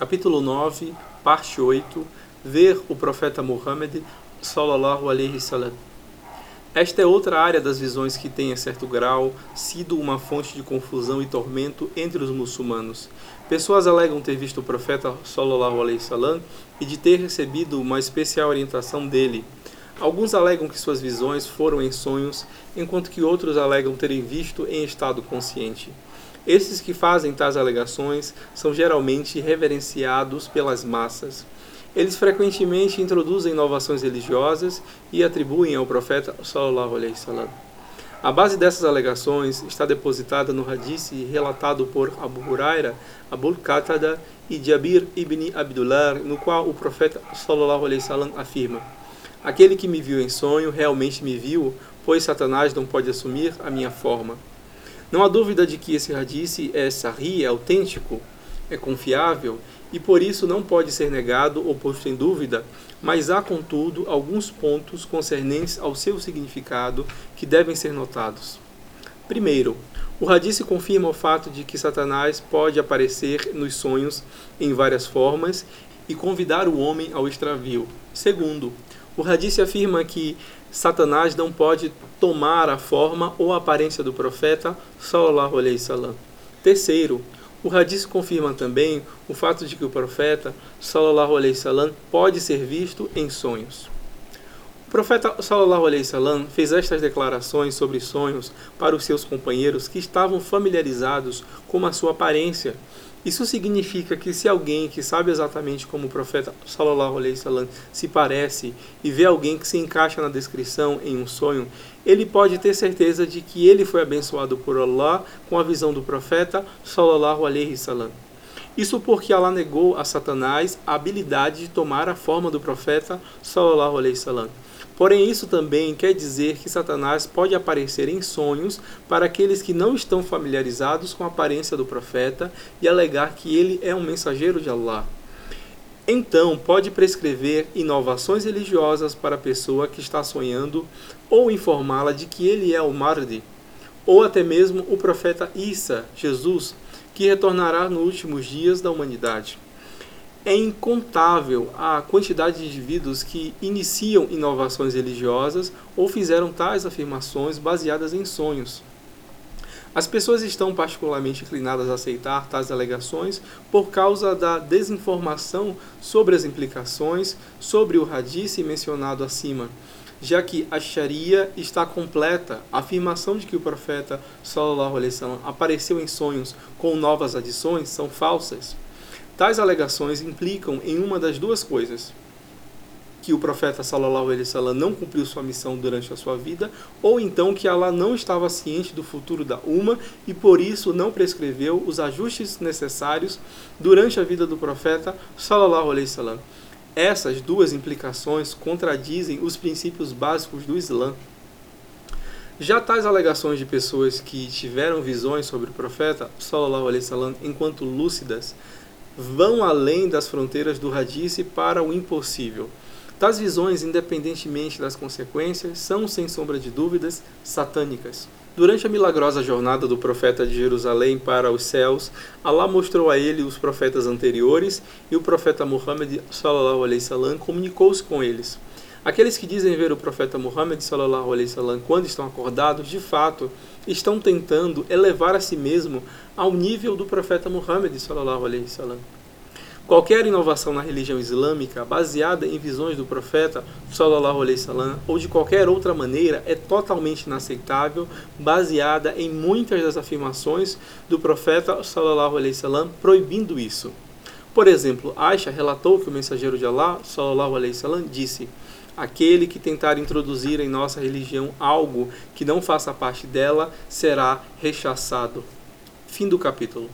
Capítulo 9, parte 8 Ver o profeta Muhammad sallallahu alaihi wasallam. Esta é outra área das visões que tem, em certo grau, sido uma fonte de confusão e tormento entre os muçulmanos. Pessoas alegam ter visto o profeta sallallahu alaihi wasallam e de ter recebido uma especial orientação dele. Alguns alegam que suas visões foram em sonhos, enquanto que outros alegam terem visto em estado consciente. Esses que fazem tais alegações são geralmente reverenciados pelas massas. Eles frequentemente introduzem inovações religiosas e atribuem ao profeta sallallahu alaihi wasallam. A base dessas alegações está depositada no hadith relatado por Abu Huraira, Abu Qatada e Jabir ibn Abdullah, no qual o profeta sallallahu alaihi wasallam afirma: Aquele que me viu em sonho realmente me viu, pois Satanás não pode assumir a minha forma. Não há dúvida de que esse hadith é sahih, é autêntico, é confiável e por isso não pode ser negado ou posto em dúvida, mas há, contudo, alguns pontos concernentes ao seu significado que devem ser notados. Primeiro, o hadith confirma o fato de que Satanás pode aparecer nos sonhos em várias formas e convidar o homem ao extravio. Segundo, o hadith afirma que Satanás não pode tomar a forma ou a aparência do profeta sallallahu alaihi wasallam. Terceiro, o hadith confirma também o fato de que o profeta sallallahu alaihi wasallam pode ser visto em sonhos. O profeta sallallahu alaihi wasallam fez estas declarações sobre sonhos para os seus companheiros que estavam familiarizados com a sua aparência isso significa que se alguém que sabe exatamente como o profeta sallallahu alaihi wasallam se parece e vê alguém que se encaixa na descrição em um sonho, ele pode ter certeza de que ele foi abençoado por Allah com a visão do profeta sallallahu alaihi wasallam. Isso porque Allah negou a Satanás a habilidade de tomar a forma do profeta sallallahu alaihi wasallam. Porém, isso também quer dizer que Satanás pode aparecer em sonhos para aqueles que não estão familiarizados com a aparência do profeta e alegar que ele é um mensageiro de Allah. Então, pode prescrever inovações religiosas para a pessoa que está sonhando ou informá-la de que ele é o Mahdi, ou até mesmo o profeta Isa, Jesus, que retornará nos últimos dias da humanidade. É incontável a quantidade de indivíduos que iniciam inovações religiosas ou fizeram tais afirmações baseadas em sonhos. As pessoas estão particularmente inclinadas a aceitar tais alegações por causa da desinformação sobre as implicações sobre o hadith mencionado acima, já que a Sharia está completa, a afirmação de que o profeta sallallahu alaihi wasallam apareceu em sonhos com novas adições são falsas. Tais alegações implicam em uma das duas coisas: que o profeta sallallahu alaihi wasallam não cumpriu sua missão durante a sua vida, ou então que Allah não estava ciente do futuro da Uma e por isso não prescreveu os ajustes necessários durante a vida do profeta sallallahu alaihi wasallam. Essas duas implicações contradizem os princípios básicos do Islã. Já tais alegações de pessoas que tiveram visões sobre o profeta sallallahu alaihi wasallam enquanto lúcidas vão além das fronteiras do radice para o impossível. Tais visões, independentemente das consequências, são, sem sombra de dúvidas, satânicas. Durante a milagrosa jornada do profeta de Jerusalém para os céus, Allah mostrou a ele os profetas anteriores e o profeta Muhammad sallallahu alaihi wasallam comunicou-se com eles. Aqueles que dizem ver o profeta Muhammad sallallahu alaihi wasallam quando estão acordados, de fato, estão tentando elevar a si mesmo ao nível do profeta Muhammad sallallahu alaihi wasallam. Qualquer inovação na religião islâmica baseada em visões do profeta sallallahu alaihi wasallam ou de qualquer outra maneira é totalmente inaceitável, baseada em muitas das afirmações do profeta sallallahu alaihi wasallam proibindo isso. Por exemplo, Aisha relatou que o mensageiro de Allah sallallahu alaihi wasallam disse: Aquele que tentar introduzir em nossa religião algo que não faça parte dela será rechaçado. Fim do capítulo.